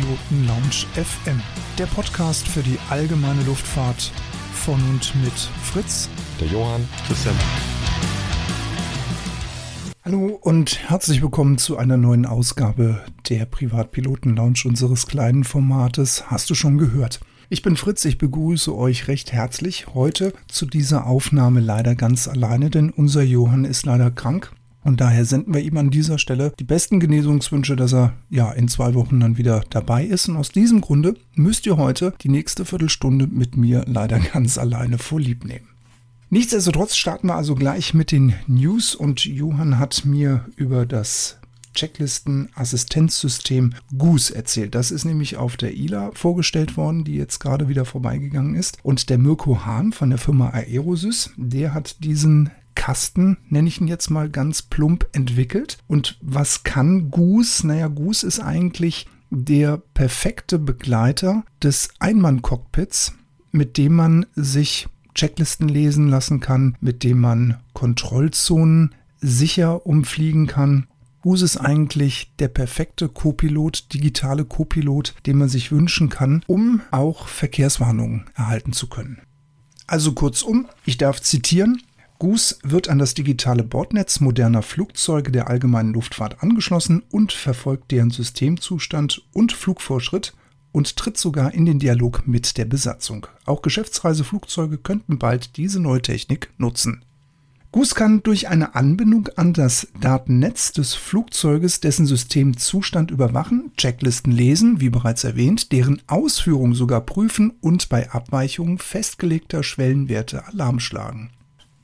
Privatpiloten Lounge FM, der Podcast für die allgemeine Luftfahrt von und mit Fritz, der Johann, Christian. Hallo und herzlich willkommen zu einer neuen Ausgabe der Privatpiloten Lounge unseres kleinen Formates. Hast du schon gehört? Ich bin Fritz, ich begrüße euch recht herzlich heute zu dieser Aufnahme leider ganz alleine, denn unser Johann ist leider krank. Und daher senden wir ihm an dieser Stelle die besten Genesungswünsche, dass er ja in zwei Wochen dann wieder dabei ist. Und aus diesem Grunde müsst ihr heute die nächste Viertelstunde mit mir leider ganz alleine vorlieb nehmen. Nichtsdestotrotz starten wir also gleich mit den News und Johann hat mir über das Checklisten-Assistenzsystem Goose erzählt. Das ist nämlich auf der ILA vorgestellt worden, die jetzt gerade wieder vorbeigegangen ist. Und der Mirko Hahn von der Firma Aerosys, der hat diesen Kasten, nenne ich ihn jetzt mal ganz plump, entwickelt. Und was kann Goose? Naja, Goose ist eigentlich der perfekte Begleiter des Einmann-Cockpits, mit dem man sich Checklisten lesen lassen kann, mit dem man Kontrollzonen sicher umfliegen kann. Goose ist eigentlich der perfekte Copilot, digitale Copilot, den man sich wünschen kann, um auch Verkehrswarnungen erhalten zu können. Also kurzum, ich darf zitieren, Goose wird an das digitale Bordnetz moderner Flugzeuge der allgemeinen Luftfahrt angeschlossen und verfolgt deren Systemzustand und Flugvorschritt und tritt sogar in den Dialog mit der Besatzung. Auch Geschäftsreiseflugzeuge könnten bald diese neue Technik nutzen. Goose kann durch eine Anbindung an das Datennetz des Flugzeuges dessen Systemzustand überwachen, Checklisten lesen, wie bereits erwähnt, deren Ausführung sogar prüfen und bei Abweichungen festgelegter Schwellenwerte Alarm schlagen.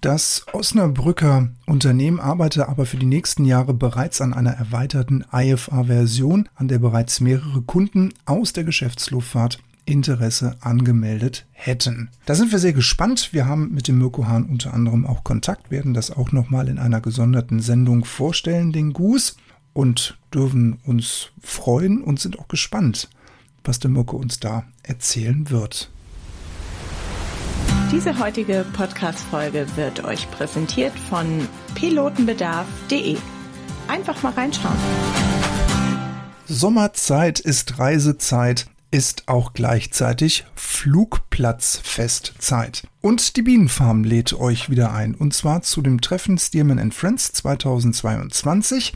Das Osnabrücker Unternehmen arbeitet aber für die nächsten Jahre bereits an einer erweiterten IFA-Version, an der bereits mehrere Kunden aus der Geschäftsluftfahrt Interesse angemeldet hätten. Da sind wir sehr gespannt. Wir haben mit dem Mirko Hahn unter anderem auch Kontakt, werden das auch nochmal in einer gesonderten Sendung vorstellen, den Goose, und dürfen uns freuen und sind auch gespannt, was der Mirko uns da erzählen wird. Diese heutige Podcast-Folge wird euch präsentiert von pilotenbedarf.de. Einfach mal reinschauen. Sommerzeit ist Reisezeit, ist auch gleichzeitig Flugplatzfestzeit. Und die Bienenfarm lädt euch wieder ein, und zwar zu dem Treffen Stearman Friends 2022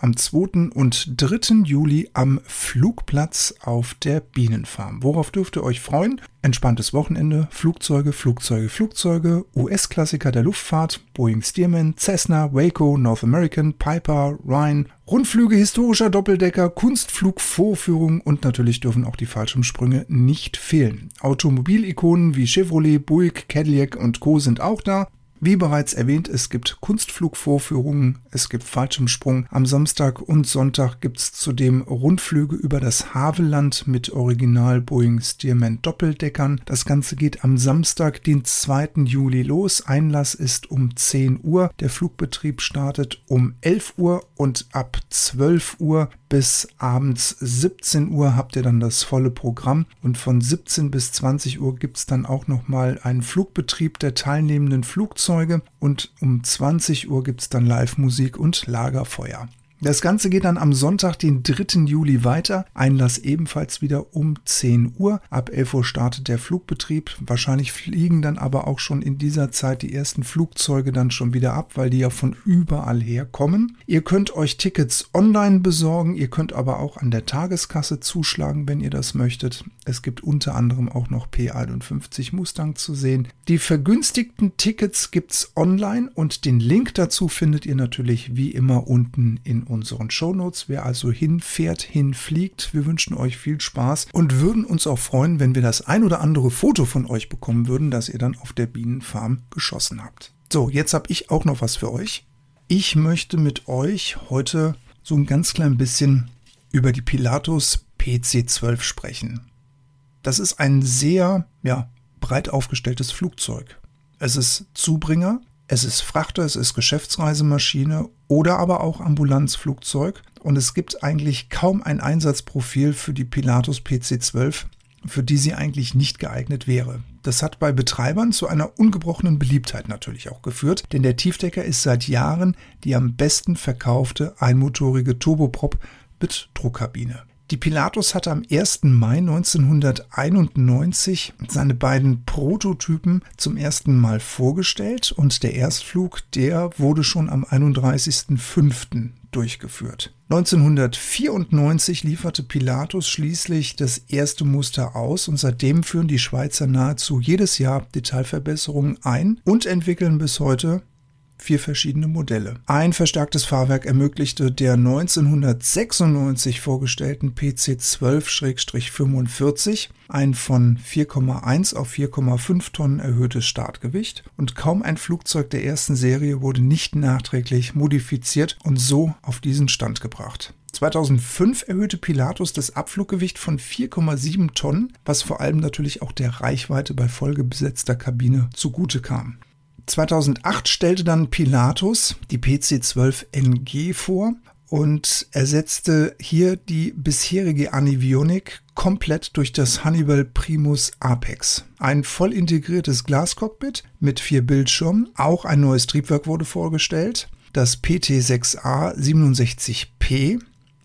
am 2. und 3. Juli am Flugplatz auf der Bienenfarm. Worauf dürft ihr euch freuen? Entspanntes Wochenende, Flugzeuge, Flugzeuge, Flugzeuge, US-Klassiker der Luftfahrt, Boeing Stearman, Cessna, Waco, North American, Piper, Ryan, Rundflüge historischer Doppeldecker, Kunstflugvorführungen und natürlich dürfen auch die Fallschirmsprünge nicht fehlen. Automobilikonen wie Chevrolet, Buick, Cadillac und Co. sind auch da. Wie bereits erwähnt, es gibt Kunstflugvorführungen, es gibt Fallschirmsprung. Am Samstag und Sonntag gibt es zudem Rundflüge über das Havelland mit Original Boeing Stearman Doppeldeckern. Das Ganze geht am Samstag, den 2. Juli los. Einlass ist um 10 Uhr. Der Flugbetrieb startet um 11 Uhr und ab 12 Uhr bis abends 17 Uhr habt ihr dann das volle Programm und von 17 bis 20 Uhr gibt es dann auch nochmal einen Flugbetrieb der teilnehmenden Flugzeuge und um 20 Uhr gibt es dann Live-Musik und Lagerfeuer. Das Ganze geht dann am Sonntag, den 3. Juli weiter. Einlass ebenfalls wieder um 10 Uhr. Ab 11 Uhr startet der Flugbetrieb. Wahrscheinlich fliegen dann aber auch schon in dieser Zeit die ersten Flugzeuge dann schon wieder ab, weil die ja von überall her kommen. Ihr könnt euch Tickets online besorgen. Ihr könnt aber auch an der Tageskasse zuschlagen, wenn ihr das möchtet. Es gibt unter anderem auch noch P51 Mustang zu sehen. Die vergünstigten Tickets gibt's online und den Link dazu findet ihr natürlich wie immer unten in unseren Shownotes. Wer also hinfährt, hinfliegt, wir wünschen euch viel Spaß und würden uns auch freuen, wenn wir das ein oder andere Foto von euch bekommen würden, das ihr dann auf der Bienenfarm geschossen habt. So, jetzt habe ich auch noch was für euch. Ich möchte mit euch heute so ein ganz klein bisschen über die Pilatus PC-12 sprechen. Das ist ein sehr ja, breit aufgestelltes Flugzeug. Es ist Zubringer, es ist Frachter, es ist Geschäftsreisemaschine oder aber auch Ambulanzflugzeug. Und es gibt eigentlich kaum ein Einsatzprofil für die Pilatus PC-12, für die sie eigentlich nicht geeignet wäre. Das hat bei Betreibern zu einer ungebrochenen Beliebtheit natürlich auch geführt, denn der Tiefdecker ist seit Jahren die am besten verkaufte einmotorige Turboprop mit Druckkabine. Die Pilatus hatte am 1. Mai 1991 seine beiden Prototypen zum ersten Mal vorgestellt und der Erstflug, der wurde schon am 31.05 durchgeführt. 1994 lieferte Pilatus schließlich das erste Muster aus und seitdem führen die Schweizer nahezu jedes Jahr Detailverbesserungen ein und entwickeln bis heute vier verschiedene Modelle. Ein verstärktes Fahrwerk ermöglichte der 1996 vorgestellten PC 12-45 ein von 4,1 auf 4,5 Tonnen erhöhtes Startgewicht und kaum ein Flugzeug der ersten Serie wurde nicht nachträglich modifiziert und so auf diesen Stand gebracht. 2005 erhöhte Pilatus das Abfluggewicht von 4,7 Tonnen, was vor allem natürlich auch der Reichweite bei vollgebesetzter Kabine zugute kam. 2008 stellte dann Pilatus die PC-12NG vor und ersetzte hier die bisherige Anivionik komplett durch das Honeywell Primus Apex. Ein voll integriertes Glascockpit mit vier Bildschirmen. Auch ein neues Triebwerk wurde vorgestellt. Das PT6A 67P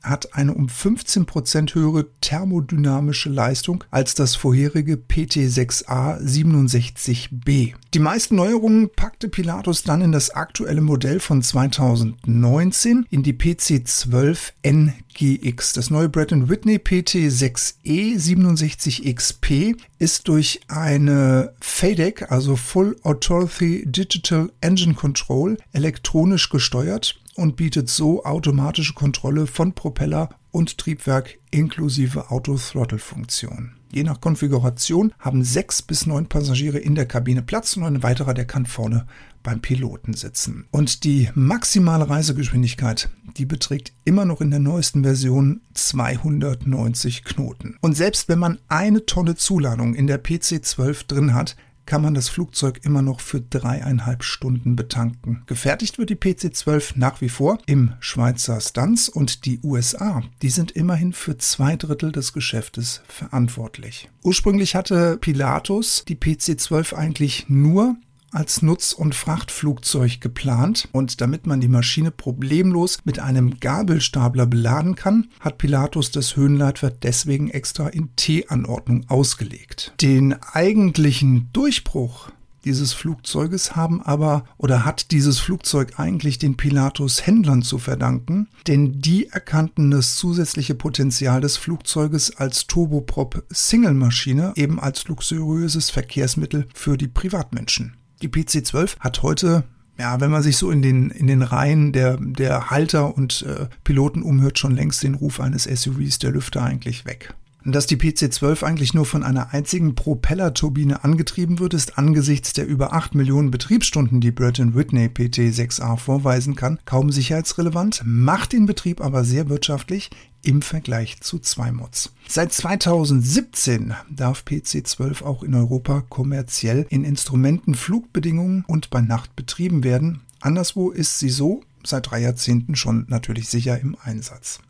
hat eine um 15% höhere thermodynamische Leistung als das vorherige PT6A 67B. Die meisten Neuerungen packte Pilatus dann in das aktuelle Modell von 2019 in die PC12NGX. Das neue Brett Whitney PT6E 67XP ist durch eine FADEC, also Full Authority Digital Engine Control, elektronisch gesteuert und bietet so automatische Kontrolle von Propeller und Triebwerk inklusive Auto-Throttle-Funktion. Je nach Konfiguration haben sechs bis neun Passagiere in der Kabine Platz und ein weiterer, der kann vorne beim Piloten sitzen. Und die maximale Reisegeschwindigkeit, die beträgt immer noch in der neuesten Version 290 Knoten. Und selbst wenn man eine Tonne Zuladung in der PC-12 drin hat, kann man das Flugzeug immer noch für dreieinhalb Stunden betanken. Gefertigt wird die PC-12 nach wie vor im Schweizer Stanz und die USA, die sind immerhin für zwei Drittel des Geschäftes verantwortlich. Ursprünglich hatte Pilatus die PC-12 eigentlich nur als Nutz- und Frachtflugzeug geplant und damit man die Maschine problemlos mit einem Gabelstapler beladen kann, hat Pilatus das Höhenleitwerk deswegen extra in T-Anordnung ausgelegt. Den eigentlichen Durchbruch dieses Flugzeuges haben aber oder hat dieses Flugzeug eigentlich den Pilatus Händlern zu verdanken, denn die erkannten das zusätzliche Potenzial des Flugzeuges als Turboprop Single-Maschine eben als luxuriöses Verkehrsmittel für die Privatmenschen. Die PC-12 hat heute ja, wenn man sich so in den, in den Reihen der, der Halter und äh, Piloten umhört, schon längst den Ruf eines SUVs der Lüfter eigentlich weg. Dass die PC-12 eigentlich nur von einer einzigen Propellerturbine angetrieben wird, ist angesichts der über 8 Millionen Betriebsstunden, die Brett Whitney PT6A vorweisen kann, kaum sicherheitsrelevant, macht den Betrieb aber sehr wirtschaftlich im Vergleich zu 2-Mods. Seit 2017 darf PC-12 auch in Europa kommerziell in Instrumentenflugbedingungen und bei Nacht betrieben werden. Anderswo ist sie so seit drei Jahrzehnten schon natürlich sicher im Einsatz.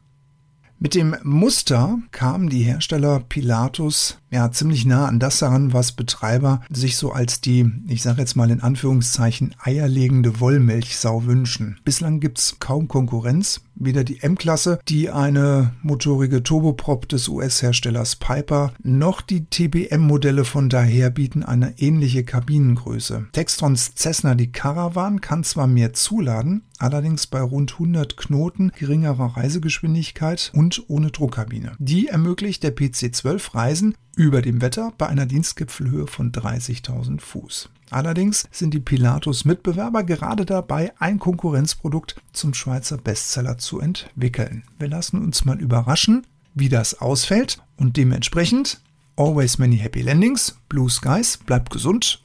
Mit dem Muster kamen die Hersteller Pilatus ja ziemlich nah an das heran, was Betreiber sich so als die, ich sage jetzt mal in Anführungszeichen, eierlegende Wollmilchsau wünschen. Bislang gibt's kaum Konkurrenz. Weder die M-Klasse, die eine motorige Turboprop des US-Herstellers Piper, noch die TBM-Modelle von daher bieten eine ähnliche Kabinengröße. Textrons Cessna die Caravan kann zwar mehr zuladen, allerdings bei rund 100 Knoten geringerer Reisegeschwindigkeit und ohne Druckkabine. Die ermöglicht der PC-12 Reisen über dem Wetter bei einer Dienstgipfelhöhe von 30.000 Fuß. Allerdings sind die Pilatus-Mitbewerber gerade dabei, ein Konkurrenzprodukt zum Schweizer Bestseller zu entwickeln. Wir lassen uns mal überraschen, wie das ausfällt und dementsprechend always many happy landings, blue skies, bleibt gesund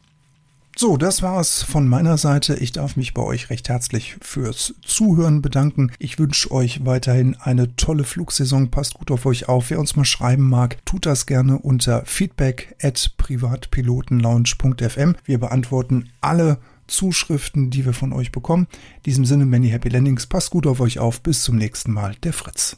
so, das war es von meiner Seite. Ich darf mich bei euch recht herzlich fürs Zuhören bedanken. Ich wünsche euch weiterhin eine tolle Flugsaison. Passt gut auf euch auf. Wer uns mal schreiben mag, tut das gerne unter feedback at privatpilotenlounge.fm. Wir beantworten alle Zuschriften, die wir von euch bekommen. In diesem Sinne, many happy landings. Passt gut auf euch auf. Bis zum nächsten Mal. Der Fritz.